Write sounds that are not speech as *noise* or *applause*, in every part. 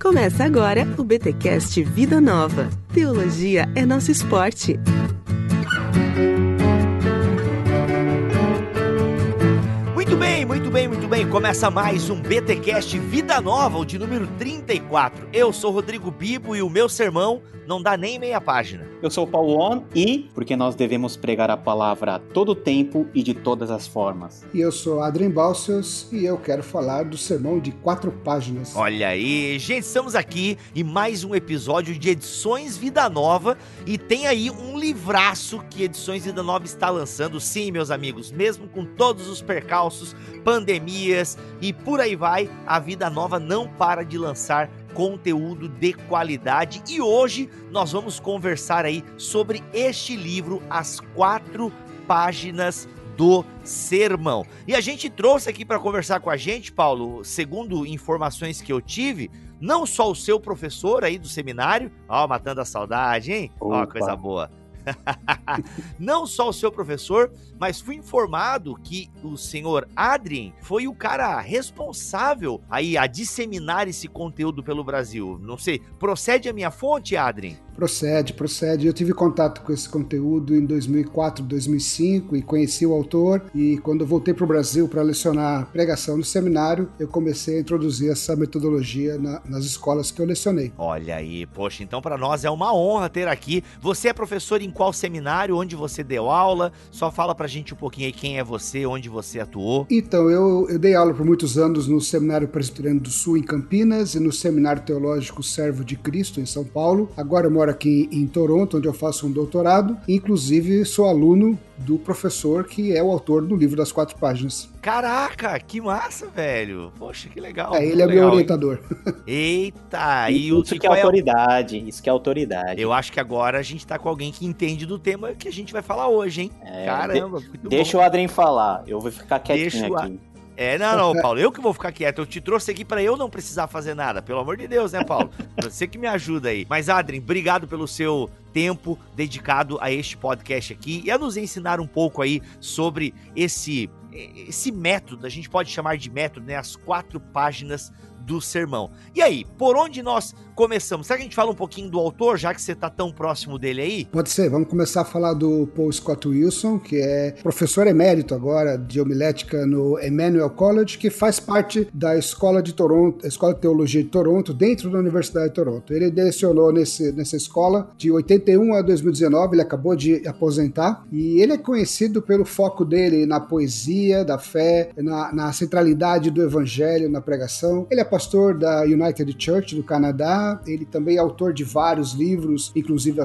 Começa agora o BTcast Vida Nova. Teologia é nosso esporte. Muito bem, muito bem. Começa mais um BTcast Vida Nova, o de número 34. Eu sou Rodrigo Bibo e o meu sermão não dá nem meia página. Eu sou o Paulo On e porque nós devemos pregar a palavra a todo tempo e de todas as formas. E eu sou Adrien Balsius e eu quero falar do sermão de quatro páginas. Olha aí, gente, estamos aqui em mais um episódio de Edições Vida Nova e tem aí um livraço que Edições Vida Nova está lançando. Sim, meus amigos, mesmo com todos os percalços, pandemias e por aí vai, a Vida Nova não para de lançar conteúdo de qualidade e hoje nós vamos conversar aí sobre este livro, As Quatro Páginas do Sermão. E a gente trouxe aqui para conversar com a gente, Paulo, segundo informações que eu tive, não só o seu professor aí do seminário, ó, matando a saudade, hein? Ó, coisa boa. *laughs* Não só o seu professor, mas fui informado que o senhor Adrien foi o cara responsável aí a disseminar esse conteúdo pelo Brasil. Não sei, procede a minha fonte, Adrien? Procede, procede. Eu tive contato com esse conteúdo em 2004, 2005 e conheci o autor. E quando eu voltei para o Brasil para lecionar pregação no seminário, eu comecei a introduzir essa metodologia na, nas escolas que eu lecionei. Olha aí, poxa, então para nós é uma honra ter aqui. Você é professor em qual seminário? Onde você deu aula? Só fala para a gente um pouquinho aí quem é você, onde você atuou. Então, eu, eu dei aula por muitos anos no Seminário Presbiteriano do Sul, em Campinas, e no Seminário Teológico Servo de Cristo, em São Paulo. Agora eu moro aqui em Toronto, onde eu faço um doutorado. Inclusive, sou aluno do professor que é o autor do livro das quatro páginas. Caraca, que massa, velho. Poxa, que legal. É, ele é legal, meu orientador. Eita, e isso que é, é autoridade, isso que é autoridade. Eu acho que agora a gente tá com alguém que entende do tema que a gente vai falar hoje, hein? É, Caramba, de Deixa bom. o Adrien falar, eu vou ficar quietinho Deixa aqui. É, não, não, Paulo, eu que vou ficar quieto. Eu te trouxe aqui para eu não precisar fazer nada. Pelo amor de Deus, né, Paulo? *laughs* Você que me ajuda aí. Mas, Adrien, obrigado pelo seu tempo dedicado a este podcast aqui e a nos ensinar um pouco aí sobre esse esse método, a gente pode chamar de método, né? As quatro páginas do sermão. E aí, por onde nós começamos? Será que a gente fala um pouquinho do autor, já que você está tão próximo dele aí? Pode ser, vamos começar a falar do Paul Scott Wilson, que é professor emérito agora de homilética no Emmanuel College, que faz parte da Escola de Toronto, Escola de Teologia de Toronto, dentro da Universidade de Toronto. Ele lecionou nesse, nessa escola de 81 a 2019, ele acabou de aposentar, e ele é conhecido pelo foco dele na poesia, da fé, na, na centralidade do evangelho, na pregação. Ele é pastor da United Church do Canadá, ele também é autor de vários livros, inclusive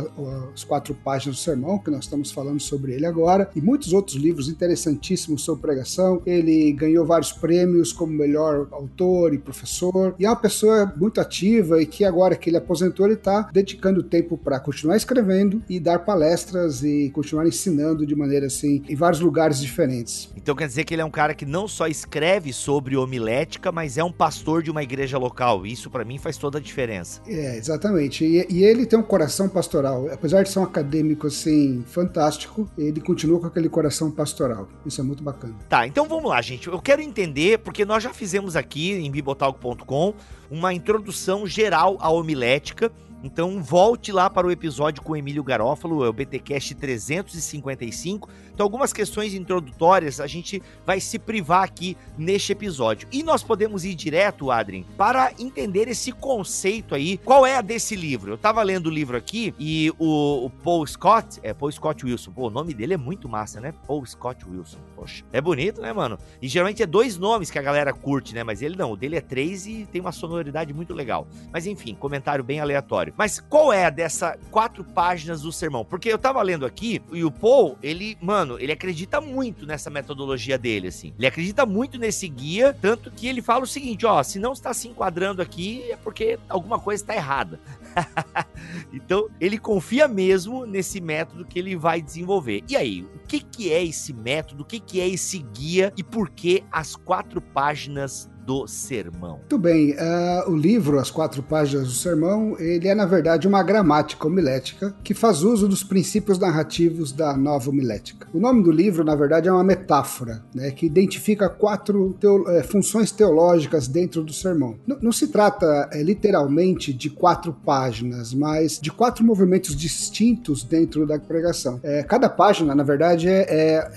as quatro páginas do sermão, que nós estamos falando sobre ele agora, e muitos outros livros interessantíssimos sobre pregação. Ele ganhou vários prêmios como melhor autor e professor, e é uma pessoa muito ativa e que agora que ele aposentou, ele está dedicando tempo para continuar escrevendo e dar palestras e continuar ensinando de maneira assim em vários lugares diferentes. Então quer dizer que ele é um cara que não só escreve sobre homilética, mas é um pastor de uma igreja local. Isso para mim faz toda a diferença. É, exatamente. E, e, ele tem um coração pastoral. Apesar de ser um acadêmico assim fantástico, ele continua com aquele coração pastoral. Isso é muito bacana. Tá, então vamos lá, gente. Eu quero entender, porque nós já fizemos aqui em bibotalco.com uma introdução geral à homilética então volte lá para o episódio com o Emílio Garófalo, é o BTcast 355. Então algumas questões introdutórias a gente vai se privar aqui neste episódio. E nós podemos ir direto, Adrien, para entender esse conceito aí. Qual é a desse livro? Eu estava lendo o livro aqui e o, o, Paul Scott, é Paul Scott Wilson. Pô, o nome dele é muito massa, né? Paul Scott Wilson. Poxa, é bonito, né, mano? E geralmente é dois nomes que a galera curte, né? Mas ele não, o dele é três e tem uma sonoridade muito legal. Mas enfim, comentário bem aleatório. Mas qual é a dessa quatro páginas do sermão? Porque eu tava lendo aqui e o Paul, ele, mano, ele acredita muito nessa metodologia dele, assim. Ele acredita muito nesse guia, tanto que ele fala o seguinte: ó, se não está se enquadrando aqui é porque alguma coisa está errada. *laughs* então, ele confia mesmo nesse método que ele vai desenvolver. E aí, o que, que é esse método, o que, que é esse guia e por que as quatro páginas do sermão. Muito bem, uh, o livro As Quatro Páginas do Sermão, ele é na verdade uma gramática homilética que faz uso dos princípios narrativos da nova homilética. O nome do livro, na verdade, é uma metáfora, né, que identifica quatro teo é, funções teológicas dentro do sermão. N não se trata é, literalmente de quatro páginas, mas de quatro movimentos distintos dentro da pregação. É, cada página, na verdade, é,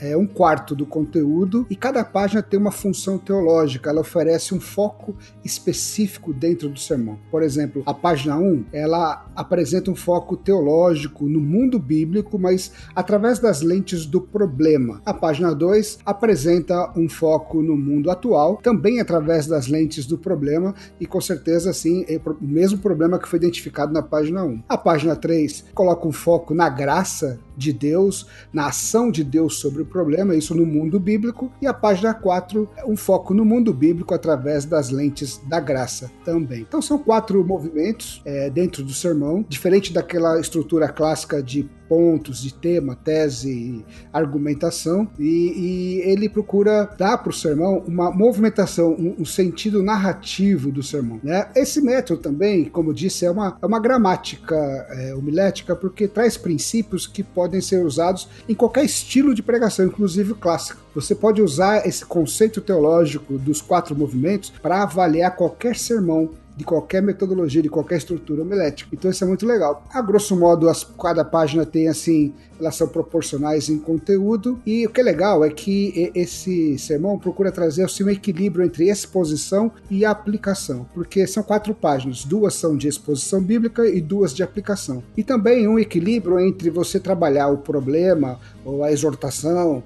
é, é um quarto do conteúdo e cada página tem uma função teológica. Ela oferece oferece um foco específico dentro do sermão. Por exemplo, a página 1, ela apresenta um foco teológico no mundo bíblico, mas através das lentes do problema. A página 2 apresenta um foco no mundo atual, também através das lentes do problema e com certeza assim, é o mesmo problema que foi identificado na página 1. A página 3 coloca um foco na graça de Deus, na ação de Deus sobre o problema, isso no mundo bíblico, e a página 4 é um foco no mundo bíblico através das lentes da graça também. Então são quatro movimentos é, dentro do sermão, diferente daquela estrutura clássica de pontos de tema, tese, argumentação, e, e ele procura dar para o sermão uma movimentação, um, um, sentido narrativo do sermão. Né? Esse método também, como disse, é uma, é uma gramática é, homilética, porque traz princípios que podem ser usados em qualquer estilo de pregação, inclusive clássico. Você pode usar esse conceito teológico dos quatro movimentos para avaliar qualquer sermão de qualquer metodologia, de qualquer estrutura homilética. Então isso é muito legal. A grosso modo, as, cada página tem assim, elas são proporcionais em conteúdo, e o que é legal é que esse sermão procura trazer assim, um equilíbrio entre exposição e aplicação, porque são quatro páginas, duas são de exposição bíblica e duas de aplicação. E também um equilíbrio entre você trabalhar o problema, ou a exortação,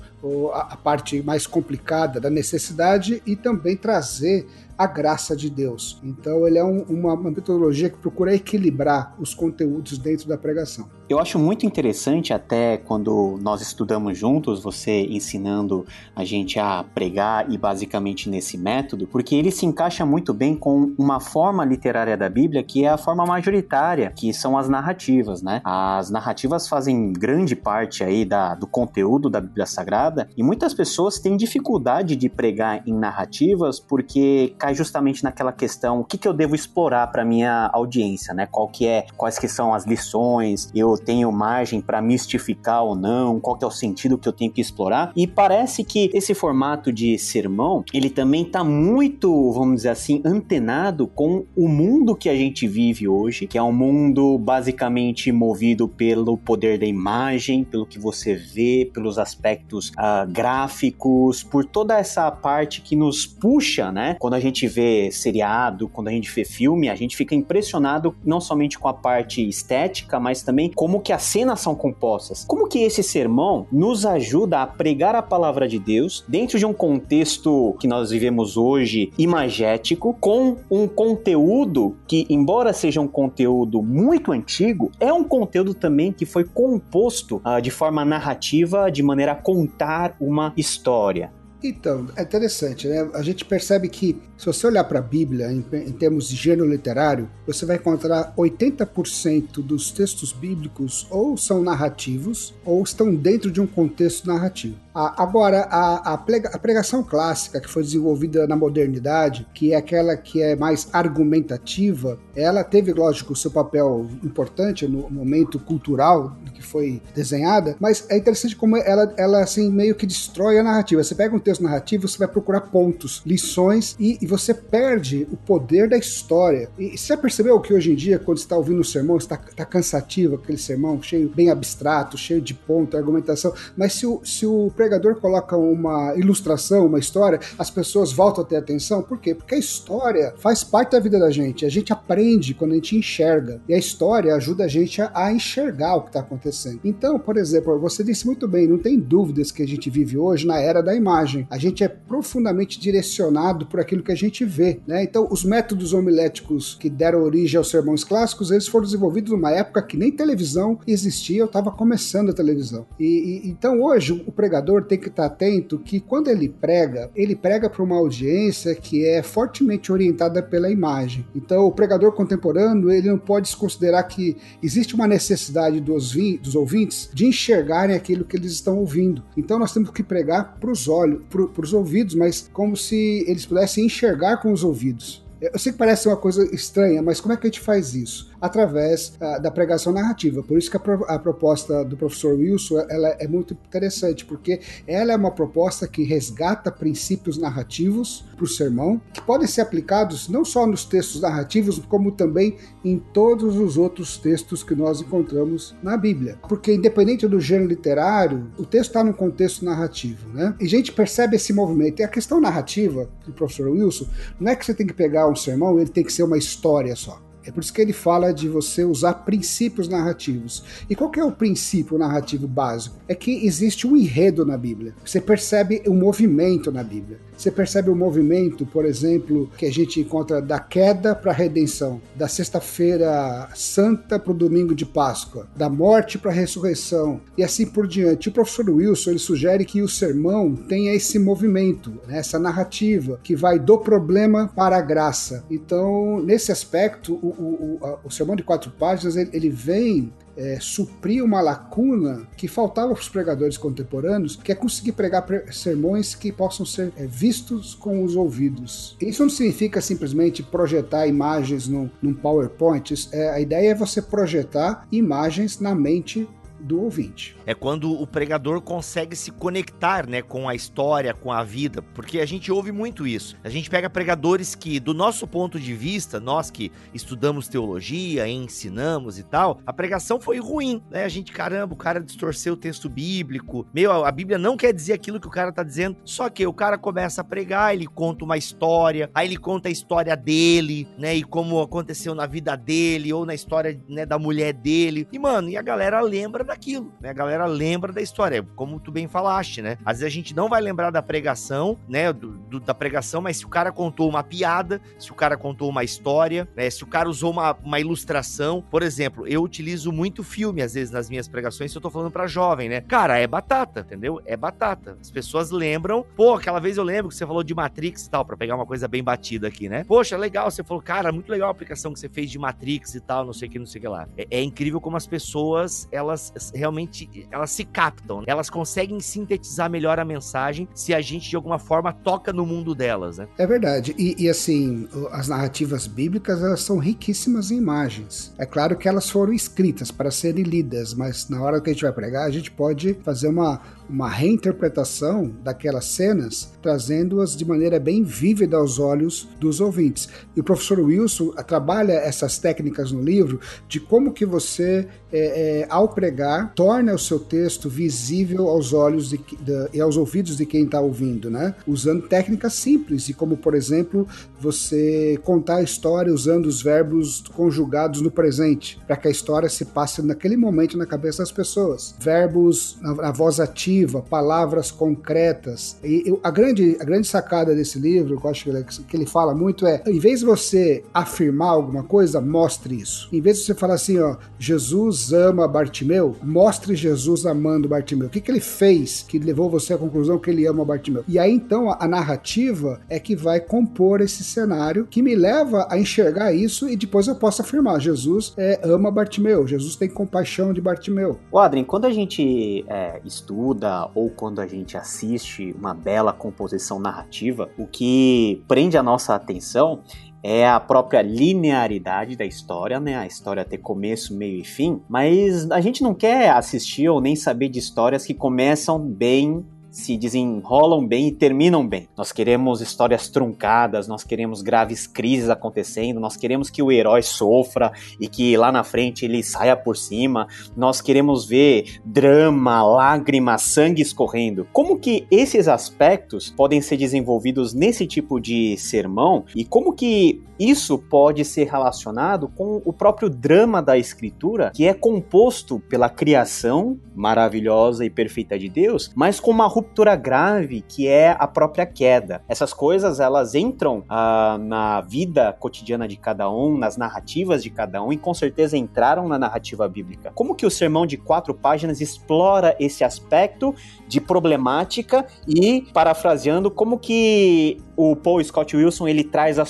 a, parte mais complicada da necessidade, e também trazer a graça de Deus. Então, ele é um, uma, uma metodologia que procura equilibrar os conteúdos dentro da pregação. Eu acho muito interessante até quando nós estudamos juntos, você ensinando a gente a pregar e basicamente nesse método, porque ele se encaixa muito bem com uma forma literária da Bíblia que é a forma majoritária, que são as narrativas, né? As narrativas fazem grande parte aí da, do conteúdo da Bíblia Sagrada e muitas pessoas têm dificuldade de pregar em narrativas porque cai justamente naquela questão, o que, que eu devo explorar para minha audiência, né? Qual que é, quais que são as lições, eu tenho margem para mistificar ou não, qual que é o sentido que eu tenho que explorar. E parece que esse formato de sermão, ele também está muito, vamos dizer assim, antenado com o mundo que a gente vive hoje, que é um mundo basicamente movido pelo poder da imagem, pelo que você vê, pelos aspectos uh, gráficos, por toda essa parte que nos puxa, né? Quando a gente vê seriado, quando a gente vê filme, a gente fica impressionado não somente com a parte estética, mas também com como que as cenas são compostas, como que esse sermão nos ajuda a pregar a palavra de Deus dentro de um contexto que nós vivemos hoje imagético, com um conteúdo que, embora seja um conteúdo muito antigo, é um conteúdo também que foi composto uh, de forma narrativa, de maneira a contar uma história. Então, é interessante, né? A gente percebe que, se você olhar para a Bíblia em, em, termos de gênero literário, você vai encontrar 80% dos textos bíblicos ou são narrativos ou estão dentro de um contexto narrativo. A, agora, a, a, pregação clássica que foi desenvolvida na modernidade, que é aquela que é mais argumentativa, ela teve, lógico, seu papel importante no momento cultural que foi desenhada, mas é interessante como ela, ela assim, meio que destrói a narrativa. Você pega um texto narrativo, você vai procurar pontos, lições, e, e você perde o poder da história. E você já percebeu que hoje em dia, quando você está ouvindo um sermão, está tá cansativo aquele sermão, cheio, bem abstrato, cheio de ponto, argumentação, mas se o, se o pregador coloca uma ilustração, uma história, as pessoas voltam a ter atenção. Por quê? Porque a história faz parte da vida da gente. A gente aprende quando a gente enxerga. E a história ajuda a gente a, a enxergar o que está acontecendo. Então, por exemplo, você disse muito bem, não tem dúvidas que a gente vive hoje na era da imagem. A gente é profundamente direcionado por aquilo que a gente vê, né? Então, os métodos homiléticos que deram origem aos sermões clássicos, eles foram desenvolvidos numa época que nem televisão existia, eu estava começando a televisão. E, e, então, hoje, o pregador tem que estar atento que quando ele prega, ele prega para uma audiência que é fortemente orientada pela imagem. Então, o pregador contemporâneo, ele não pode se considerar que existe uma necessidade do, dos ouvintes de enxergarem aquilo que eles estão ouvindo. Então nós temos que pregar para os olhos, para os ouvidos, mas como se eles pudessem enxergar com os ouvidos. Eu sei que parece uma coisa estranha, mas como é que a gente faz isso? Através uh, da pregação narrativa. Por isso que a, pro, a, proposta do professor Wilson ela é muito interessante, porque ela é uma proposta que resgata princípios narrativos para o sermão, que podem ser aplicados não só nos textos narrativos, como também em todos os outros textos que nós encontramos na Bíblia. Porque, independente do gênero literário, o texto está no contexto narrativo. Né? E a gente percebe esse movimento. E a questão narrativa do professor Wilson não é que você tem que pegar um sermão ele tem que ser uma história só. É por isso que ele fala de você usar princípios narrativos. E qual é o princípio narrativo básico? É que existe um enredo na Bíblia. Você percebe o um movimento na Bíblia. Você percebe o movimento, por exemplo, que a gente encontra da queda para a redenção, da sexta-feira santa para o domingo de Páscoa, da morte para a ressurreição e assim por diante. O professor Wilson ele sugere que o sermão tenha esse movimento, né, essa narrativa que vai do problema para a graça. Então, nesse aspecto, o, o, o, sermão de quatro páginas ele, ele vem é, suprir uma lacuna que faltava para os pregadores contemporâneos, que é conseguir pregar sermões que possam ser é, vistos com os ouvidos. Isso não significa simplesmente projetar imagens num, num PowerPoint. É, a ideia é você projetar imagens na mente do ouvinte. É quando o pregador consegue se conectar, né, com a história, com a vida, porque a gente ouve muito isso. A gente pega pregadores que, do nosso ponto de vista, nós que estudamos teologia, ensinamos e tal, a pregação foi ruim, né? A gente, caramba, o cara distorceu o texto bíblico. Meu, a Bíblia não quer dizer aquilo que o cara tá dizendo. Só que o cara começa a pregar, ele conta uma história, aí ele conta a história dele, né, e como aconteceu na vida dele ou na história, né, da mulher dele. E mano, e a galera lembra daquilo, né? A galera lembra da história, como tu bem falaste, né? Às vezes a gente não vai lembrar da pregação, né? Do, do, da pregação, mas se o cara contou uma piada, se o cara contou uma história, né? Se o cara usou uma, uma ilustração, por exemplo, eu utilizo muito filme às vezes nas minhas pregações, se eu tô falando pra jovem, né? Cara, é batata, entendeu? É batata. As pessoas lembram, pô, aquela vez eu lembro que você falou de Matrix e tal, para pegar uma coisa bem batida aqui, né? Poxa, legal, você falou, cara, muito legal a aplicação que você fez de Matrix e tal, não sei o que, não sei o que lá. É, é incrível como as pessoas, elas realmente elas se captam, elas conseguem sintetizar melhor a mensagem se a gente de alguma forma toca no mundo delas, né? É verdade. E, e assim, as narrativas bíblicas elas são riquíssimas em imagens. É claro que elas foram escritas para serem lidas, mas na hora que a gente vai pregar, a gente pode fazer uma uma reinterpretação daquelas cenas, trazendo-as de maneira bem vívida aos olhos dos ouvintes. E o professor Wilson trabalha essas técnicas no livro de como que você, é, é, ao pregar, torna o seu texto visível aos olhos de, de, e aos ouvidos de quem está ouvindo, né? Usando técnicas simples, e como, por exemplo, você contar a história usando os verbos conjugados no presente, para que a história se passe naquele momento na cabeça das pessoas. Verbos na, na voz ativa palavras concretas. E eu, a, grande, a grande sacada desse livro, que eu acho que ele, que ele fala muito, é: em vez de você afirmar alguma coisa, mostre isso. Em vez de você falar assim, ó, Jesus ama Bartimeu, mostre Jesus amando Bartimeu. O que, que ele fez que levou você à conclusão que ele ama Bartimeu? E aí então a, a narrativa é que vai compor esse cenário que me leva a enxergar isso e depois eu posso afirmar: Jesus é, ama Bartimeu, Jesus tem compaixão de Bartimeu. O Adrien, quando a gente é, estuda ou quando a gente assiste uma bela composição narrativa, o que prende a nossa atenção é a própria linearidade da história, né? A história ter começo, meio e fim, mas a gente não quer assistir ou nem saber de histórias que começam bem se desenrolam bem e terminam bem. Nós queremos histórias truncadas, nós queremos graves crises acontecendo, nós queremos que o herói sofra e que lá na frente ele saia por cima. Nós queremos ver drama, lágrimas, sangue escorrendo. Como que esses aspectos podem ser desenvolvidos nesse tipo de sermão e como que isso pode ser relacionado com o próprio drama da escritura, que é composto pela criação maravilhosa e perfeita de Deus, mas com uma ruptura grave que é a própria queda. Essas coisas elas entram ah, na vida cotidiana de cada um, nas narrativas de cada um e com certeza entraram na narrativa bíblica. Como que o sermão de quatro páginas explora esse aspecto de problemática e, parafraseando, como que o Paul Scott Wilson ele traz a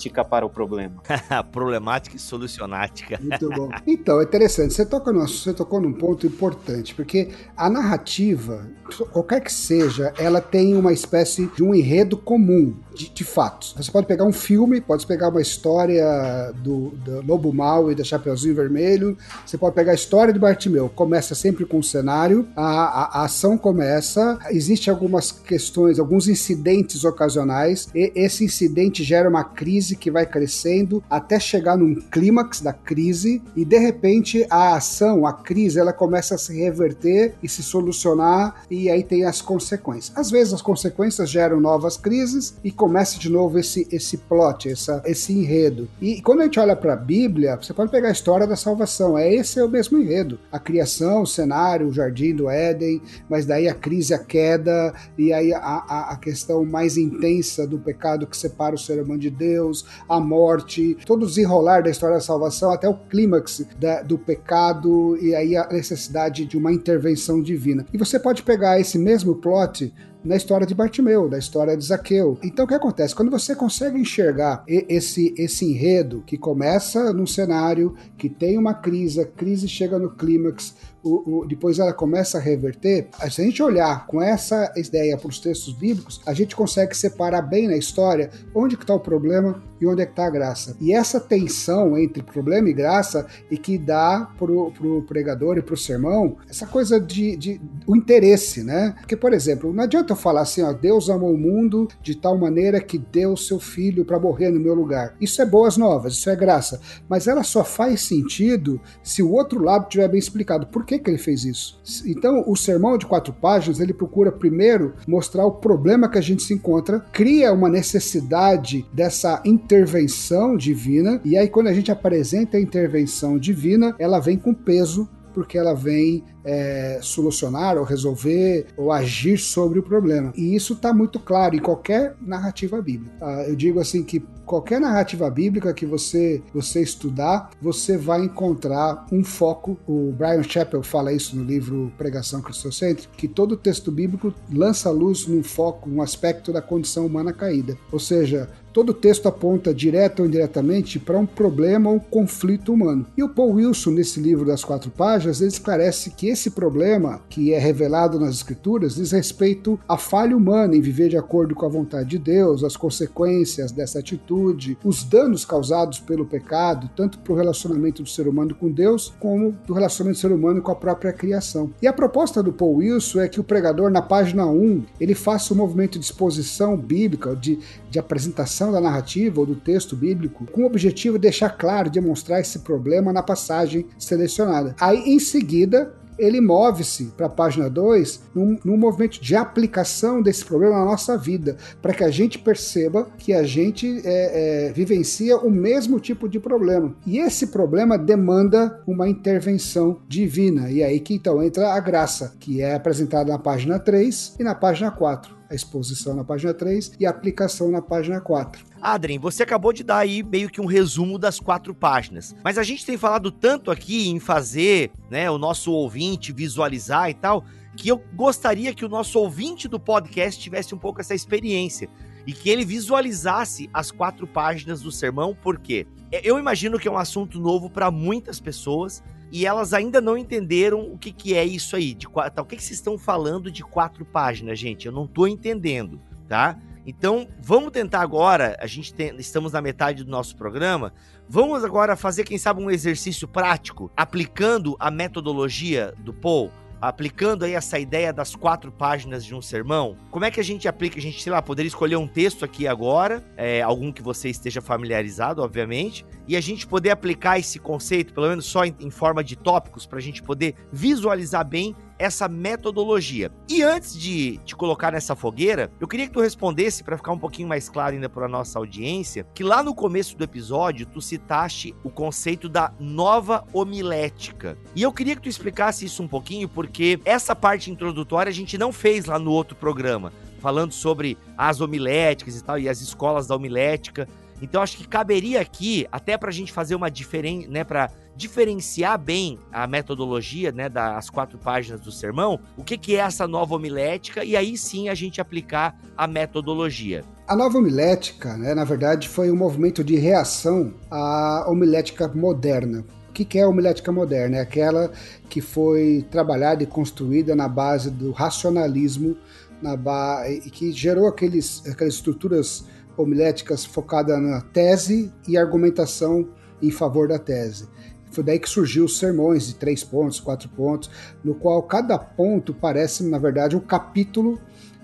solucionástica para o problema. *laughs* Problemática e solucionástica. Muito bom. Então, é interessante. Você, toca no, você tocou num ponto importante, porque a narrativa, qualquer que seja, ela tem uma espécie de um enredo comum de, de fatos. Você pode pegar um filme, pode pegar uma história do, do Lobo Mal e da Chapeuzinho Vermelho, você pode pegar a história de Bartimeu. Começa sempre com um cenário, a, a, a ação começa, existe algumas questões, alguns incidentes ocasionais, e esse incidente gera uma crise que vai crescendo até chegar num clímax da crise, e de repente a ação, a crise, ela começa a se reverter e se solucionar, e aí tem as consequências. Às vezes as consequências geram novas crises e começa de novo esse, esse plot, essa, esse enredo. E quando a gente olha para a Bíblia, você pode pegar a história da salvação, é esse é o mesmo enredo. A criação, o cenário, o jardim do Éden, mas daí a crise, a queda, e aí a, a, a questão mais intensa do pecado que separa o ser humano de Deus, a morte, todo o desenrolar da história da salvação até o clímax da, do pecado e aí a necessidade de uma intervenção divina. E você pode pegar esse mesmo plot na história de Bartimeu, da história de Zaqueu. Então o que acontece? Quando você consegue enxergar esse, esse enredo que começa num cenário, que tem uma crise, a crise chega no clímax, o, o, depois ela começa a reverter, se a gente olhar com essa ideia para os textos bíblicos, a gente consegue separar bem na história onde que está o problema e onde é que está a graça. E essa tensão entre problema e graça e que dá para o pregador e para o sermão essa coisa de, de o interesse, né? Porque, por exemplo, não adianta eu falar assim, ó, Deus amou o mundo de tal maneira que deu seu filho para morrer no meu lugar. Isso é boas novas, isso é graça. Mas ela só faz sentido se o outro lado tiver bem explicado. Por que, que ele fez isso? Então, o sermão de quatro páginas, ele procura primeiro mostrar o problema que a gente se encontra, cria uma necessidade dessa intervenção divina, e aí quando a gente apresenta a intervenção divina, ela vem com peso porque ela vem é, solucionar ou resolver ou agir sobre o problema. E isso está muito claro em qualquer narrativa bíblica. Ah, eu digo assim que qualquer narrativa bíblica que você você estudar, você vai encontrar um foco. O Brian Chappell fala isso no livro Pregação Cristocêntrica, que todo texto bíblico lança luz num foco, um aspecto da condição humana caída. Ou seja, Todo texto aponta direto ou indiretamente para um problema ou um conflito humano. E o Paul Wilson, nesse livro das quatro páginas, ele esclarece que esse problema, que é revelado nas Escrituras, diz respeito à falha humana em viver de acordo com a vontade de Deus, as consequências dessa atitude, os danos causados pelo pecado, tanto para o relacionamento do ser humano com Deus, como do relacionamento do ser humano com a própria criação. E a proposta do Paul Wilson é que o pregador, na página 1, ele faça um movimento de exposição bíblica, de, de apresentação da narrativa ou do texto bíblico, com o objetivo de deixar claro, demonstrar esse problema na passagem selecionada. Aí, em seguida, ele move-se para a página 2 num, num, movimento de aplicação desse problema na nossa vida, para que a gente perceba que a gente é, é, vivencia o mesmo tipo de problema. E esse problema demanda uma intervenção divina. E aí que então entra a graça, que é apresentada na página 3 e na página 4 a exposição na página 3 e a aplicação na página 4. Adrien, você acabou de dar aí meio que um resumo das quatro páginas. Mas a gente tem falado tanto aqui em fazer né, o nosso ouvinte visualizar e tal, que eu gostaria que o nosso ouvinte do podcast tivesse um pouco essa experiência e que ele visualizasse as quatro páginas do sermão, porque eu imagino que é um assunto novo para muitas pessoas e elas ainda não entenderam o que, que é isso aí. De, tá, o que, que vocês estão falando de quatro páginas, gente? Eu não estou entendendo, tá? Então, vamos tentar agora, a gente tem, estamos na metade do nosso programa, vamos agora fazer, quem sabe, um exercício prático, aplicando a metodologia do Paul, aplicando aí essa ideia das quatro páginas de um sermão. Como é que a gente aplica? A gente, sei lá, poderia escolher um texto aqui agora, é, algum que você esteja familiarizado, obviamente, e a gente poder aplicar esse conceito, pelo menos só em, em forma de tópicos, para a gente poder visualizar bem essa metodologia. E antes de te colocar nessa fogueira, eu queria que tu respondesse para ficar um pouquinho mais claro ainda para nossa audiência, que lá no começo do episódio tu citaste o conceito da nova homilética. E eu queria que tu explicasse isso um pouquinho porque essa parte introdutória a gente não fez lá no outro programa, falando sobre as homiléticas e tal e as escolas da homilética. Então acho que caberia aqui, até para a gente fazer uma diferença, né, para diferenciar bem a metodologia, né, das quatro páginas do sermão, o que, que é essa nova homilética e aí sim a gente aplicar a metodologia. A nova homilética, né, na verdade, foi um movimento de reação à homilética moderna. O que é a homilética moderna? É aquela que foi trabalhada e construída na base do racionalismo, na ba... e que gerou aqueles, aquelas estruturas homiléticas focadas na tese e argumentação em favor da tese. Foi daí que surgiu os sermões de três pontos, quatro pontos, no qual cada ponto parece, na verdade, um capítulo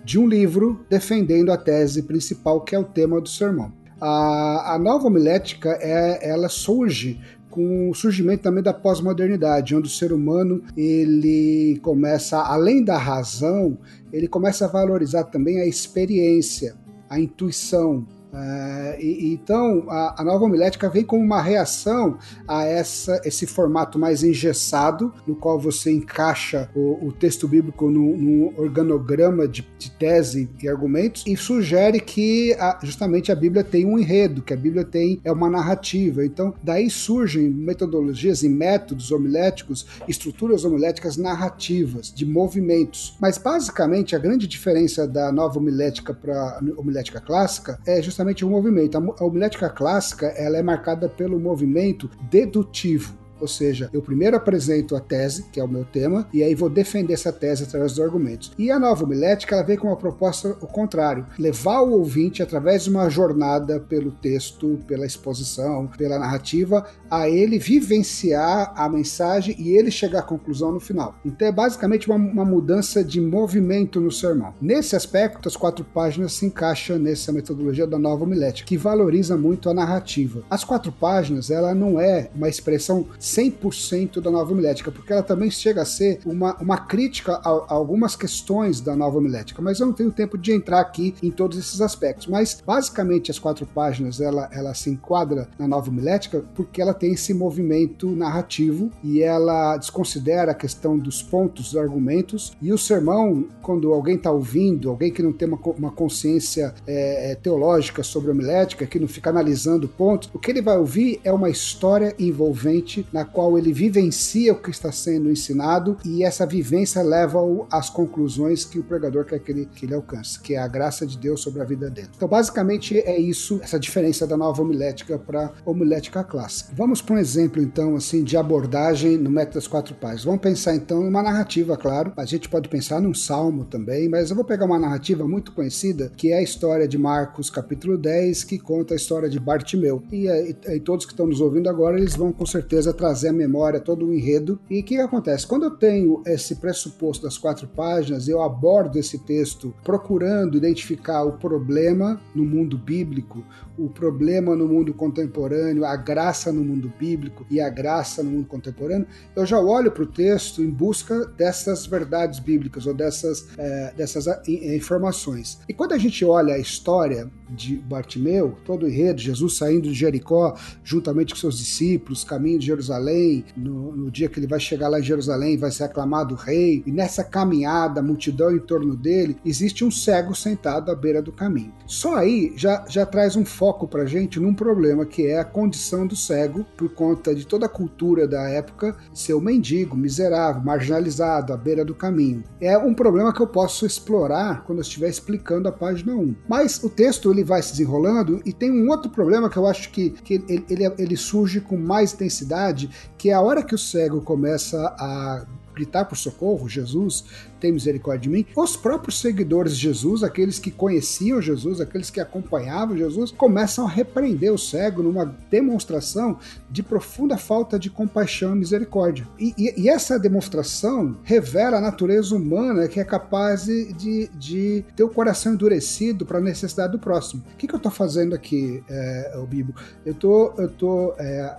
de um livro defendendo a tese principal, que é o tema do sermão. A, a nova homilética é, ela surge com o surgimento também da pós-modernidade, onde o ser humano ele começa, além da razão, ele começa a valorizar também a experiência, a intuição, Uh, e, então, a, a, nova homilética vem como uma reação a essa, esse formato mais engessado, no qual você encaixa o, o texto bíblico num, organograma de, de, tese e argumentos, e sugere que a, justamente a Bíblia tem um enredo, que a Bíblia tem é uma narrativa. Então, daí surgem metodologias e métodos homiléticos, estruturas homiléticas narrativas, de movimentos. Mas, basicamente, a grande diferença da nova homilética para a homilética clássica é justamente justamente o movimento. A homilética clássica ela é marcada pelo movimento dedutivo. Ou seja, eu primeiro apresento a tese, que é o meu tema, e aí vou defender essa tese através dos argumentos. E a nova homilética ela vem com uma proposta o contrário, levar o ouvinte através de uma jornada pelo texto, pela exposição, pela narrativa, a ele vivenciar a mensagem e ele chegar à conclusão no final. Então é basicamente uma, uma mudança de movimento no sermão. Nesse aspecto, as quatro páginas se encaixam nessa metodologia da nova homilética, que valoriza muito a narrativa. As quatro páginas, ela não é uma expressão 100% da nova homilética, porque ela também chega a ser uma, uma crítica a, a, algumas questões da nova homilética, mas eu não tenho tempo de entrar aqui em todos esses aspectos. Mas, basicamente, as quatro páginas, ela, ela se enquadra na nova homilética porque ela tem esse movimento narrativo e ela desconsidera a questão dos pontos, dos argumentos, e o sermão, quando alguém está ouvindo, alguém que não tem uma, uma consciência é, é, teológica sobre a homilética, que não fica analisando pontos, o que ele vai ouvir é uma história envolvente na qual ele vivencia o que está sendo ensinado e essa vivência leva-o às conclusões que o pregador quer que ele, que ele alcance, que é a graça de Deus sobre a vida dele. Então, basicamente, é isso, essa diferença da nova homilética para homilética clássica. Vamos para um exemplo, então, assim, de abordagem no método das quatro páginas. Vamos pensar, então, numa narrativa, claro. A gente pode pensar num salmo também, mas eu vou pegar uma narrativa muito conhecida, que é a história de Marcos, capítulo 10, que conta a história de Bartimeu. E, e, e todos que estão nos ouvindo agora, eles vão com certeza trazer trazer à memória todo o enredo. E o que acontece? Quando eu tenho esse pressuposto das quatro páginas, eu abordo esse texto procurando identificar o problema no mundo bíblico, o problema no mundo contemporâneo, a graça no mundo bíblico e a graça no mundo contemporâneo, eu já olho para o texto em busca dessas verdades bíblicas ou dessas, é, dessas informações. E quando a gente olha a história de Bartimeu, todo o enredo, Jesus saindo de Jericó juntamente com seus discípulos, caminho de Jerusalém, no, no dia que ele vai chegar lá em Jerusalém, vai ser aclamado rei, e nessa caminhada, multidão em torno dele, existe um cego sentado à beira do caminho. Só aí já, já traz um foco pra gente num problema que é a condição do cego, por conta de toda a cultura da época, ser um mendigo, miserável, marginalizado, à beira do caminho. É um problema que eu posso explorar quando eu estiver explicando a página 1. Mas o texto ele vai se desenrolando e tem um outro problema que eu acho que, que ele, ele, ele surge com mais intensidade, que é a hora que o cego começa a gritar por socorro, Jesus, tem misericórdia de mim. Os próprios seguidores de Jesus, aqueles que conheciam Jesus, aqueles que acompanhavam Jesus, começam a repreender o cego numa demonstração de profunda falta de compaixão e misericórdia. E, e, e essa demonstração revela a natureza humana que é capaz de, de ter o coração endurecido para a necessidade do próximo. O que, que eu estou fazendo aqui, é, o Bíblia? Eu tô, tô, é,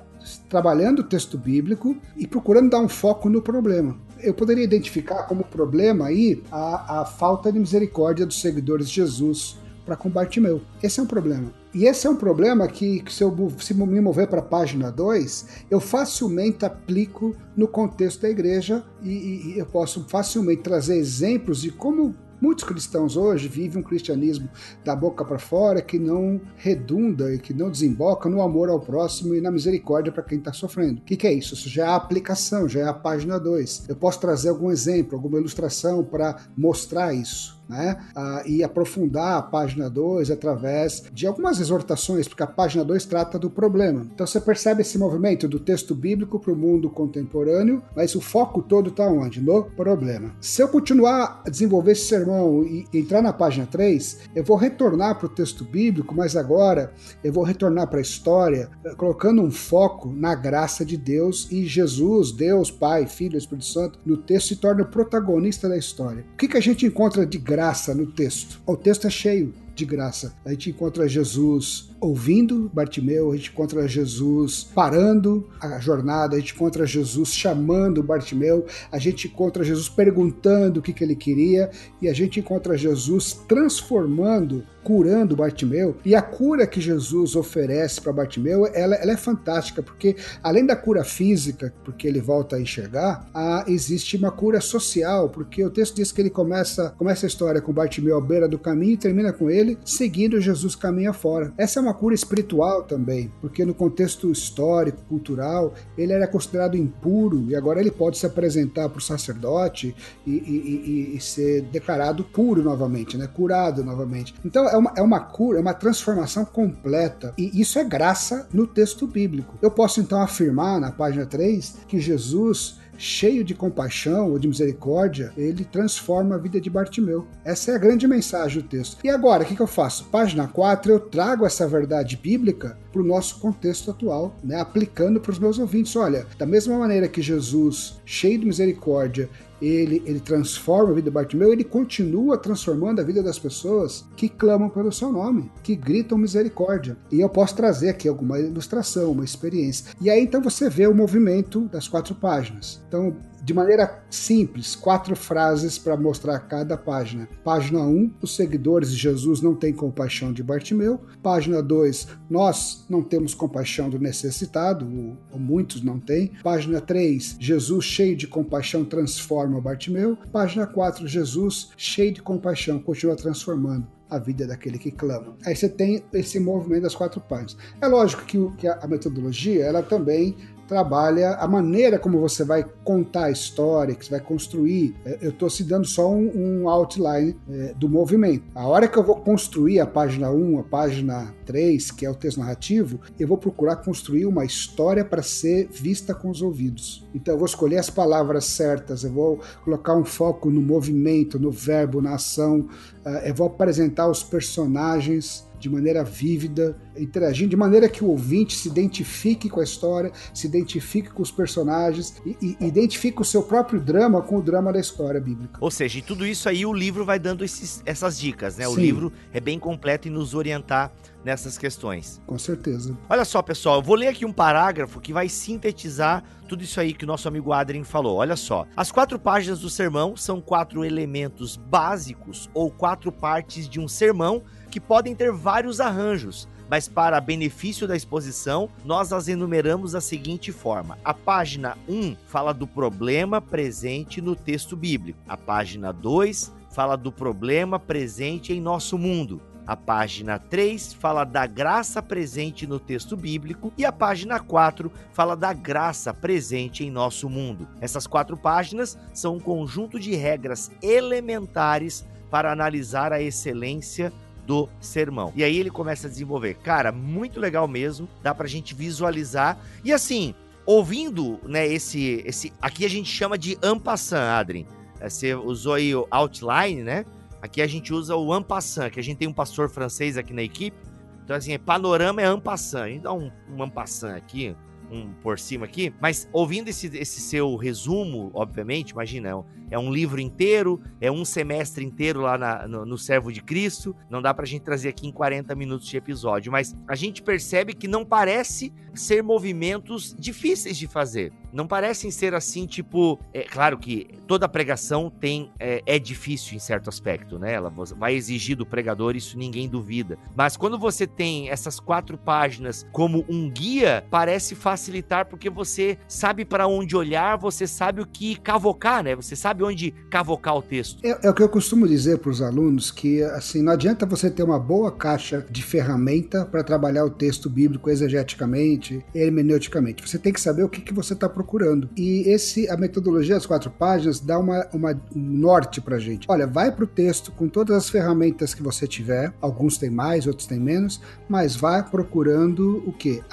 trabalhando o texto bíblico e procurando dar um foco no problema. Eu poderia identificar como problema aí a, a falta de misericórdia dos seguidores de Jesus para com Bartimeu. Esse é um problema. E esse é um problema que, que se eu se me mover para a página 2, eu facilmente aplico no contexto da igreja e, e, e eu posso facilmente trazer exemplos de como Muitos cristãos hoje vivem um cristianismo da boca para fora que não redunda e que não desemboca no amor ao próximo e na misericórdia para quem está sofrendo. O que, que, é isso? Isso já é a aplicação, já é a página 2. Eu posso trazer algum exemplo, alguma ilustração para mostrar isso né? Ah, e aprofundar a página 2 através de algumas exortações, porque a página 2 trata do problema. Então você percebe esse movimento do texto bíblico para o mundo contemporâneo, mas o foco todo está onde? No problema. Se eu continuar a desenvolver esse sermão e entrar na página 3, eu vou retornar para o texto bíblico, mas agora eu vou retornar para a história, eh, colocando um foco na graça de Deus e Jesus, Deus, Pai, Filho, Espírito Santo, no texto se torna o protagonista da história. O que, que a gente encontra de graça? Graça no texto. O texto é cheio de graça. A gente encontra Jesus ouvindo Bartimeu, a gente encontra Jesus parando a jornada, a gente encontra Jesus chamando Bartimeu, a gente encontra Jesus perguntando o que, que ele queria e a gente encontra Jesus transformando curando Bartimeu. E a cura que Jesus oferece para Bartimeu, ela, ela, é fantástica, porque além da cura física, porque ele volta a enxergar, a, existe uma cura social, porque o texto diz que ele começa, começa a história com Bartimeu à beira do caminho e termina com ele seguindo Jesus caminho fora. Essa é uma cura espiritual também, porque no contexto histórico, cultural, ele era considerado impuro e agora ele pode se apresentar para o sacerdote e, e, e, e, ser declarado puro novamente, né? curado novamente. Então é uma, é uma cura, é uma transformação completa. E isso é graça no texto bíblico. Eu posso então afirmar na página 3 que Jesus cheio de compaixão ou de misericórdia, ele transforma a vida de Bartimeu. Essa é a grande mensagem do texto. E agora, o que, eu faço? Página 4, eu trago essa verdade bíblica para o nosso contexto atual, né? aplicando para os meus ouvintes. Olha, da mesma maneira que Jesus, cheio de misericórdia, ele, ele transforma a vida de Bartimeu, ele continua transformando a vida das pessoas que clamam pelo seu nome, que gritam misericórdia. E eu posso trazer aqui alguma ilustração, uma experiência. E aí então você vê o movimento das quatro páginas. Então, de maneira simples, quatro frases para mostrar cada página. Página 1, os seguidores de Jesus não têm compaixão de Bartimeu. Página 2, nós não temos compaixão do necessitado, ou, ou muitos não têm. Página 3, Jesus cheio de compaixão transforma Bartimeu. Página 4, Jesus cheio de compaixão continua transformando a vida daquele que clama. Aí você tem esse movimento das quatro páginas. É lógico que, que a metodologia ela também trabalha a maneira como você vai contar a história, que você vai construir. É, eu estou se dando só um, um outline é, do movimento. A hora que eu vou construir a página 1, a página 3, que é o texto narrativo, eu vou procurar construir uma história para ser vista com os ouvidos. Então eu vou escolher as palavras certas, eu vou colocar um foco no movimento, no verbo, na ação, uh, eu vou apresentar os personagens de maneira vívida, interagindo, de maneira que o ouvinte se identifique com a história, se identifique com os personagens e, e identifique o seu próprio drama com o drama da história bíblica. Ou seja, e tudo isso aí o livro vai dando esses, essas dicas, né? Sim. O livro é bem completo em nos orientar nessas questões. Com certeza. Olha só, pessoal, eu vou ler aqui um parágrafo que vai sintetizar tudo isso aí que o nosso amigo Adrien falou. Olha só. As quatro páginas do sermão são quatro elementos básicos ou quatro partes de um sermão que podem ter vários arranjos, mas para benefício da exposição, nós as enumeramos da seguinte forma: a página 1 fala do problema presente no texto bíblico, a página 2 fala do problema presente em nosso mundo. A página 3 fala da graça presente no texto bíblico e a página 4 fala da graça presente em nosso mundo. Essas quatro páginas são um conjunto de regras elementares para analisar a excelência do sermão. E aí ele começa a desenvolver. Cara, muito legal mesmo, dá pra gente visualizar. E assim, ouvindo, né, esse esse aqui a gente chama de ampassan, Adrien. É, você usou aí o outline, né? Aqui a gente usa o ampassan, que a gente tem um pastor francês aqui na equipe. Então assim, é panorama é ampassan. A gente dá um, um ampassan aqui, um por cima aqui, mas ouvindo esse, esse seu resumo, obviamente, imagina, é um livro inteiro, é um semestre inteiro lá na, no, no Servo de Cristo, não dá pra gente trazer aqui em 40 minutos de episódio, mas a gente percebe que não parece ser movimentos difíceis de fazer. não parecem ser assim, tipo. É claro que toda pregação tem é, é difícil em certo aspecto, né? Ela vai exigir do pregador, isso ninguém duvida. Mas quando você tem essas quatro páginas como um guia, parece facilitar porque você sabe para onde olhar, você sabe o que cavocar, né? Você sabe onde cavocar o texto. É, é o que eu costumo dizer para os alunos que assim não adianta você ter uma boa caixa de ferramenta para trabalhar o texto bíblico exegeticamente, hermeneuticamente. Você tem que saber o que, que você está procurando. E esse a metodologia das quatro páginas dá uma, uma um norte para gente. Olha, vai para o texto com todas as ferramentas que você tiver. Alguns têm mais, outros têm menos, mas vai procurando o que?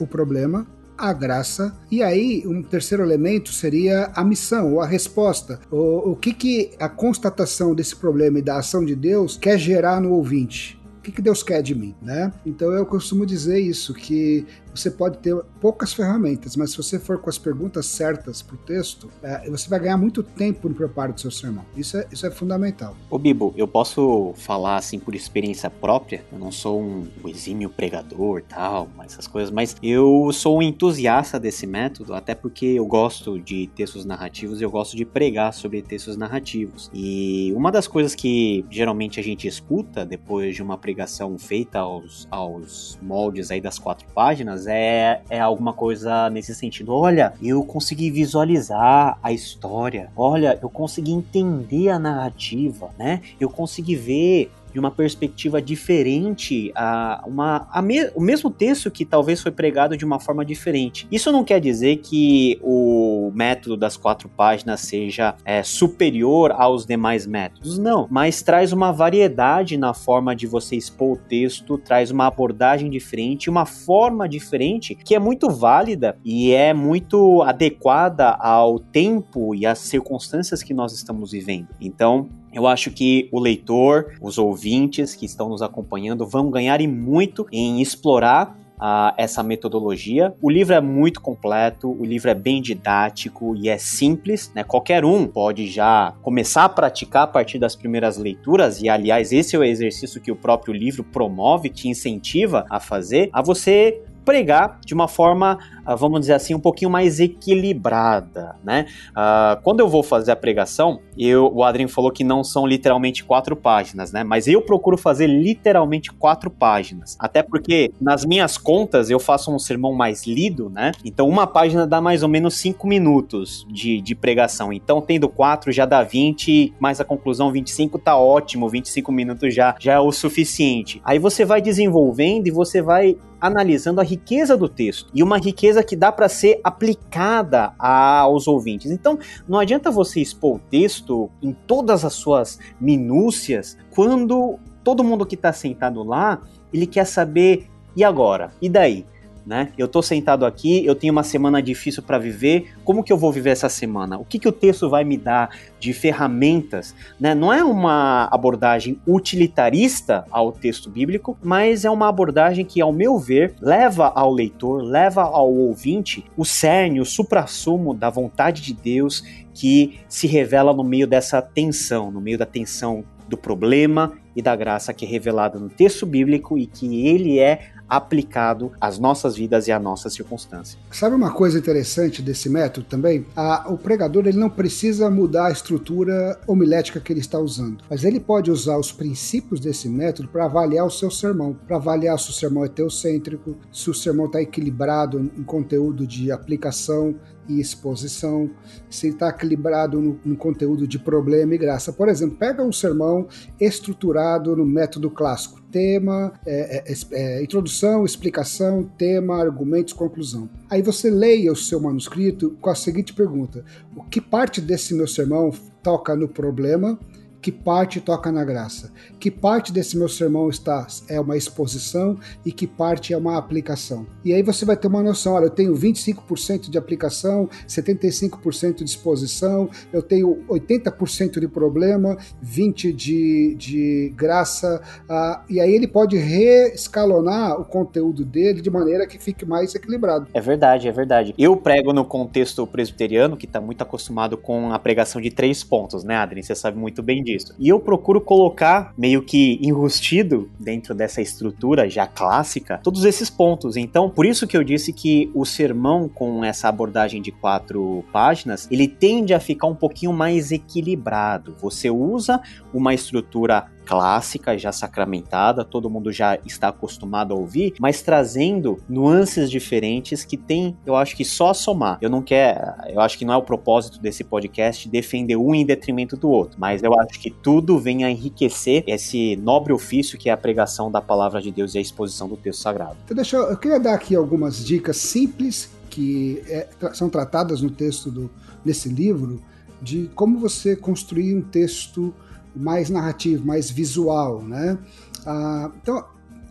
O problema, a graça. E aí, um terceiro elemento seria a missão ou a resposta. O, o que, que a constatação desse problema e da ação de Deus quer gerar no ouvinte? O que, que Deus quer de mim, né? Então eu costumo dizer isso, que você pode ter poucas ferramentas, mas se você for com as perguntas certas para o texto, é, você vai ganhar muito tempo no preparo do seu sermão. Isso é, isso é fundamental. Ô Bibo, eu posso falar assim por experiência própria, eu não sou um exímio pregador tal, essas coisas, mas eu sou um entusiasta desse método, até porque eu gosto de textos narrativos e eu gosto de pregar sobre textos narrativos. E uma das coisas que geralmente a gente escuta depois de uma pregação feita aos, aos moldes aí das quatro páginas é, é alguma coisa nesse sentido. Olha, eu consegui visualizar a história. Olha, eu consegui entender a narrativa, né? Eu consegui ver de uma perspectiva diferente, a, uma, a me, o mesmo texto que talvez foi pregado de uma forma diferente. Isso não quer dizer que o método das quatro páginas seja é, superior aos demais métodos, não, mas traz uma variedade na forma de você expor o texto, traz uma abordagem diferente, uma forma diferente que é muito válida e é muito adequada ao tempo e às circunstâncias que nós estamos vivendo. Então, eu acho que o leitor, os ouvintes que estão nos acompanhando vão ganhar e muito em explorar uh, essa metodologia. O livro é muito completo, o livro é bem didático e é simples, né? Qualquer um pode já começar a praticar a partir das primeiras leituras, e aliás, esse é o exercício que o próprio livro promove, te incentiva a fazer, a você pregar de uma forma, ah, vamos dizer assim, um pouquinho mais equilibrada, né? Uh, quando eu vou fazer a pregação, eu, o Adrien falou que não são literalmente quatro páginas, né? Mas eu procuro fazer literalmente quatro páginas. Até porque nas minhas contas eu faço um sermão mais lido, né? Então uma página dá mais ou menos cinco minutos de, de pregação. Então tendo quatro já dá 20, mais a conclusão 25 tá ótimo, 25 minutos já, já é o suficiente. Aí você vai desenvolvendo e você vai analisando a riqueza do texto e uma riqueza que dá para ser aplicada aos ouvintes. Então, não adianta você expor o texto em todas as suas minúcias quando todo mundo que está sentado lá ele quer saber e agora? E daí? Né? Eu tô sentado aqui, eu tenho uma semana difícil para viver. Como que eu vou viver essa semana? O que que o texto vai me dar de ferramentas, né? Não é uma abordagem utilitarista ao texto bíblico, mas é uma abordagem que, ao meu ver, leva ao leitor, leva ao ouvinte o cerne, o suprassumo da vontade de Deus que se revela no meio dessa tensão, no meio da tensão do problema e da graça que é revelada no texto bíblico e que ele é aplicado às nossas vidas e à nossa circunstância. Sabe uma coisa interessante desse método também? A, o pregador ele não precisa mudar a estrutura homilética que ele está usando, mas ele pode usar os princípios desse método para avaliar o seu sermão, para avaliar se o sermão é teocêntrico, se o sermão está equilibrado em conteúdo de aplicação, e exposição, se está equilibrado no, no, conteúdo de problema e graça. Por exemplo, pega um sermão estruturado no método clássico, tema, é, é, é, introdução, explicação, tema, argumentos, conclusão. Aí você leia o seu manuscrito com a seguinte pergunta: o que parte desse meu sermão toca no problema? Que parte toca na graça, que parte desse meu sermão está é uma exposição e que parte é uma aplicação. E aí você vai ter uma noção, olha, eu tenho 25% de aplicação, 75% de exposição, eu tenho 80% de problema, 20% de, de graça, uh, e aí ele pode reescalonar o conteúdo dele de maneira que fique mais equilibrado. É verdade, é verdade. Eu prego no contexto presbiteriano, que está muito acostumado com a pregação de três pontos, né, Adrien? Você sabe muito bem disso E eu procuro colocar meio que enrustido dentro dessa estrutura já clássica todos esses pontos. Então, por isso que eu disse que o sermão com essa abordagem de quatro páginas, ele tende a ficar um pouquinho mais equilibrado. Você usa uma estrutura clássica, já sacramentada, todo mundo já está acostumado a ouvir, mas trazendo nuances diferentes que tem, eu acho que só somar. Eu não quero, eu acho que não é o propósito desse podcast defender um em detrimento do outro, mas eu acho que tudo vem a enriquecer esse nobre ofício que é a pregação da palavra de Deus e a exposição do texto sagrado. Então deixa eu, eu queria dar aqui algumas dicas simples que é, são tratadas no texto do, desse livro de como você construir um texto mais narrativo, mais visual, né? Ah, então,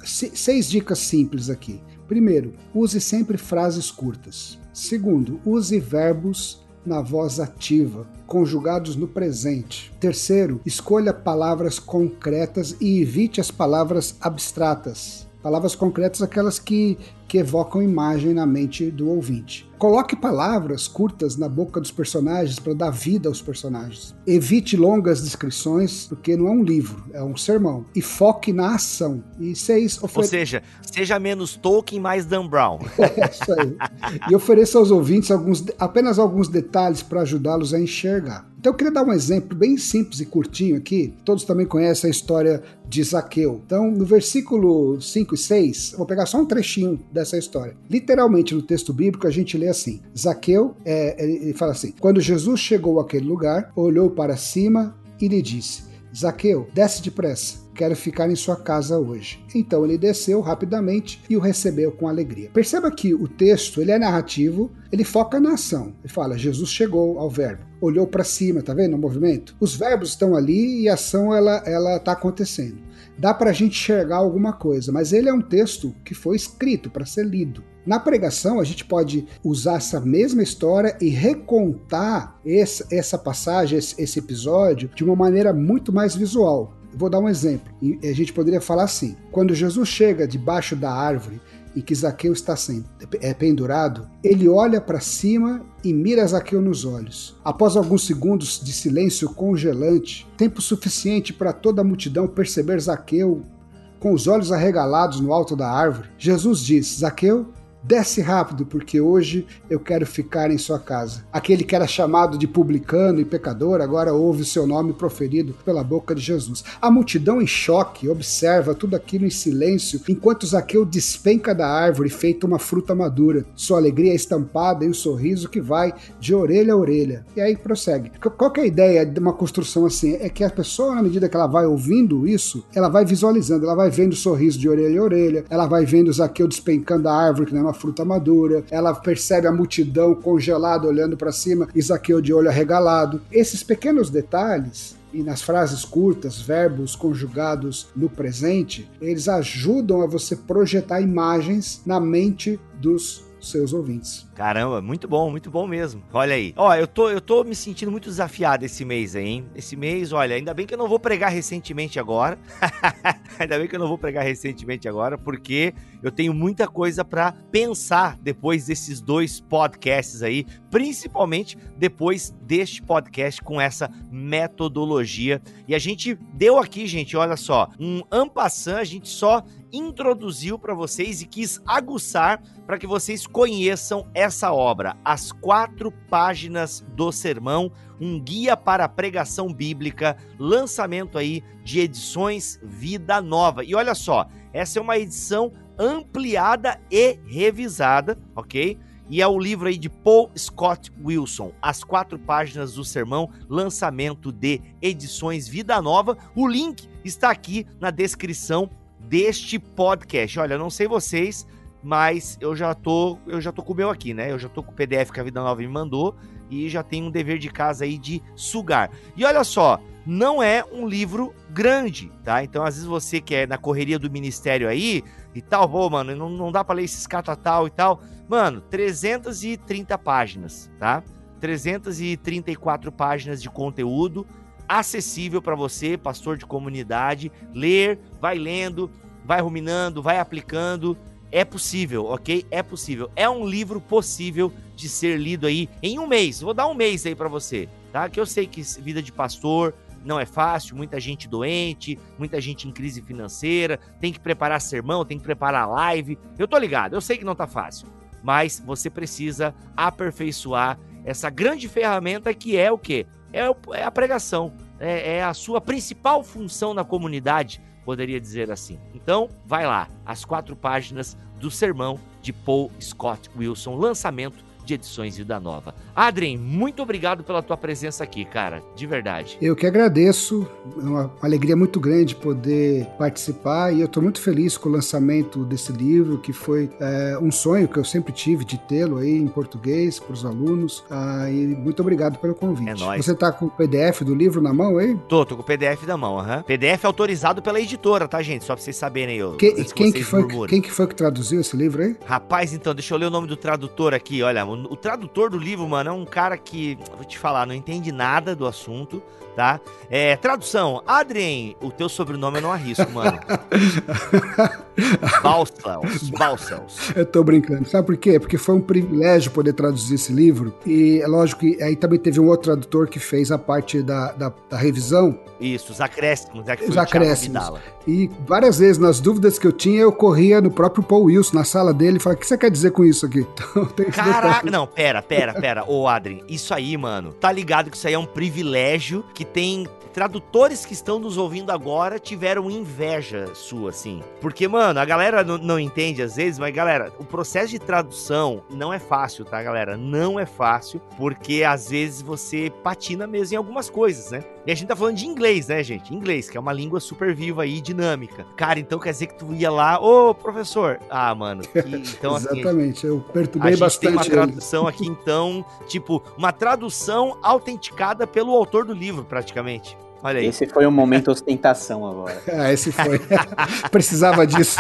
seis dicas simples aqui. Primeiro, use sempre frases curtas. Segundo, use verbos na voz ativa, conjugados no presente. Terceiro, escolha palavras concretas e evite as palavras abstratas. Palavras concretas, aquelas que, que evocam imagem na mente do ouvinte. Coloque palavras curtas na boca dos personagens para dar vida aos personagens. Evite longas descrições, porque não é um livro, é um sermão. E foque na ação. E seis, ofer... Ou seja, seja menos Tolkien, mais Dan Brown. *laughs* é isso aí. E ofereça aos ouvintes alguns, apenas alguns detalhes para ajudá-los a enxergar. Então eu queria dar um exemplo bem simples e curtinho aqui. Todos também conhecem a história de Zaqueu. Então, no versículo 5 e 6, vou pegar só um trechinho dessa história. Literalmente no texto bíblico a gente lê assim: Zaqueu, é, ele fala assim: quando Jesus chegou àquele lugar, olhou para cima e lhe disse: Zaqueu, desce depressa, quero ficar em sua casa hoje. Então ele desceu rapidamente e o recebeu com alegria. Perceba que o texto ele é narrativo, ele foca na ação. Ele fala: Jesus chegou ao verbo, olhou para cima, tá vendo o movimento? Os verbos estão ali e a ação ela ela está acontecendo. Dá para a gente enxergar alguma coisa, mas ele é um texto que foi escrito para ser lido. Na pregação, a gente pode usar essa mesma história e recontar esse, essa passagem, esse, esse episódio, de uma maneira muito mais visual. Vou dar um exemplo. A gente poderia falar assim: quando Jesus chega debaixo da árvore e que Zaqueu está sendo, é pendurado, ele olha para cima e mira Zaqueu nos olhos. Após alguns segundos de silêncio congelante, tempo suficiente para toda a multidão perceber Zaqueu com os olhos arregalados no alto da árvore, Jesus diz: Zaqueu, Desce rápido, porque hoje eu quero ficar em sua casa. Aquele que era chamado de publicano e pecador agora ouve seu nome proferido pela boca de Jesus. A multidão em choque observa tudo aquilo em silêncio, enquanto Zaqueu despenca da árvore feita uma fruta madura. Sua alegria é estampada em um sorriso que vai de orelha a orelha. E aí prossegue. Qual é a ideia de uma construção assim? É que a pessoa, na medida que ela vai ouvindo isso, ela vai visualizando, ela vai vendo o sorriso de orelha a orelha, ela vai vendo Zaqueu despencando da árvore, que não é uma fruta madura, ela percebe a multidão congelada olhando para cima, Isaqueu de olho arregalado. Esses pequenos detalhes e nas frases curtas, verbos conjugados no presente, eles ajudam a você projetar imagens na mente dos seus ouvintes. Caramba, muito bom, muito bom mesmo. Olha aí. Ó, eu tô, eu tô me sentindo muito desafiado esse mês aí, hein? Esse mês, olha, ainda bem que eu não vou pregar recentemente agora. *laughs* ainda bem que eu não vou pregar recentemente agora, porque eu tenho muita coisa para pensar depois desses dois podcasts aí, principalmente depois deste podcast com essa metodologia. E a gente deu aqui, gente, olha só, um ampassan, a gente só introduziu para vocês e quis aguçar para que vocês conheçam essa obra, as quatro páginas do sermão, um guia para a pregação bíblica, lançamento aí de edições Vida Nova. E olha só, essa é uma edição ampliada e revisada, ok? E é o livro aí de Paul Scott Wilson, As Quatro Páginas do Sermão, lançamento de edições Vida Nova. O link está aqui na descrição deste podcast. Olha, não sei vocês, mas eu já tô, eu já tô com o meu aqui, né? Eu já tô com o PDF que a Vida Nova me mandou e já tenho um dever de casa aí de sugar. E olha só, não é um livro grande, tá? Então, às vezes você que é na correria do ministério aí e tal, pô, mano, não, não dá para ler esses catatal e tal. Mano, 330 páginas, tá? 334 páginas de conteúdo acessível para você, pastor de comunidade, ler, vai lendo, vai ruminando, vai aplicando é possível, ok? É possível. É um livro possível de ser lido aí em um mês. Vou dar um mês aí para você, tá? Que eu sei que vida de pastor, não é fácil, muita gente doente, muita gente em crise financeira, tem que preparar sermão, tem que preparar live. Eu tô ligado, eu sei que não tá fácil, mas você precisa aperfeiçoar essa grande ferramenta que é o quê? É, é a pregação, é, é a sua principal função na comunidade, poderia dizer assim. Então, vai lá, as quatro páginas do sermão de Paul Scott Wilson, lançamento de Edições Vida Nova. Adrien, muito obrigado pela tua presença aqui, cara, de verdade. Eu que agradeço, é uma alegria muito grande poder participar e eu estou muito feliz com o lançamento desse livro, que foi é, um sonho que eu sempre tive de tê-lo aí em português para os alunos. Ah, e muito obrigado pelo convite. É nóis. Você está com o PDF do livro na mão aí? Tô, tô com o PDF na mão, aham. Uhum. PDF autorizado pela editora, tá, gente? Só para vocês saberem. Eu, que, quem, que foi, quem que foi que traduziu esse livro aí? Rapaz, então, deixa eu ler o nome do tradutor aqui, olha, o, o tradutor do livro, mano, é um cara que, vou te falar, não entende nada do assunto, tá? É, tradução, Adrien, o teu sobrenome eu não arrisco, mano. *laughs* Balsels, *laughs* Balsels. Eu tô brincando. Sabe por quê? Porque foi um privilégio poder traduzir esse livro. E é lógico que aí também teve um outro tradutor que fez a parte da, da, da revisão. Isso, os acréscimos. É os acréscimos. E várias vezes, nas dúvidas que eu tinha, eu corria no próprio Paul Wilson, na sala dele, e falava, o que você quer dizer com isso aqui? *laughs* Então, Caraca, não, pera, pera, pera. Ô, Adrien, isso aí, mano, tá ligado que isso aí é um privilégio que tem tradutores que estão nos ouvindo agora tiveram inveja sua, assim. Porque, mano, a galera não, entende às vezes, mas, galera, o processo de tradução não é fácil, tá, galera? Não é fácil, porque às vezes você patina mesmo em algumas coisas, né? E a gente tá falando de inglês, né, gente? Inglês, que é uma língua super viva aí, dinâmica. Cara, então quer dizer que tu ia lá, ô, professor. Ah, mano. Que, *laughs* então, assim, Exatamente, eu perturbei a bastante. Tem uma tradução aqui, então, tipo, uma tradução autenticada pelo autor do livro, praticamente. Olha aí. Esse foi um momento ostentação agora. ah, *laughs* esse foi. *laughs* Precisava disso.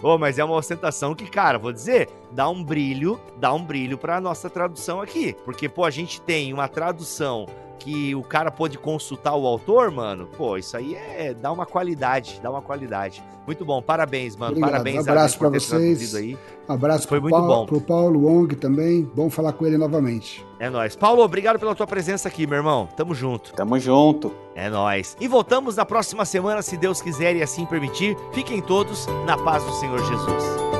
oh, mas é uma ostentação que, cara, vou dizer, dá um brilho, dá um brilho pra nossa tradução aqui. Porque, pô, a gente tem uma tradução que o cara pôde consultar o autor, mano, pô, isso aí é dá uma qualidade, dá uma qualidade. Muito bom, parabéns, mano. Obrigado. Parabéns, um abraço para vocês. Aí. Um abraço Foi muito Paulo, bom. pro Paulo Wong também. Bom falar com ele novamente. É nóis. Paulo, obrigado pela tua presença aqui, meu irmão. Tamo junto. Tamo junto. É nóis. E voltamos na próxima semana, se Deus quiser e assim permitir. Fiquem todos na paz do Senhor Jesus.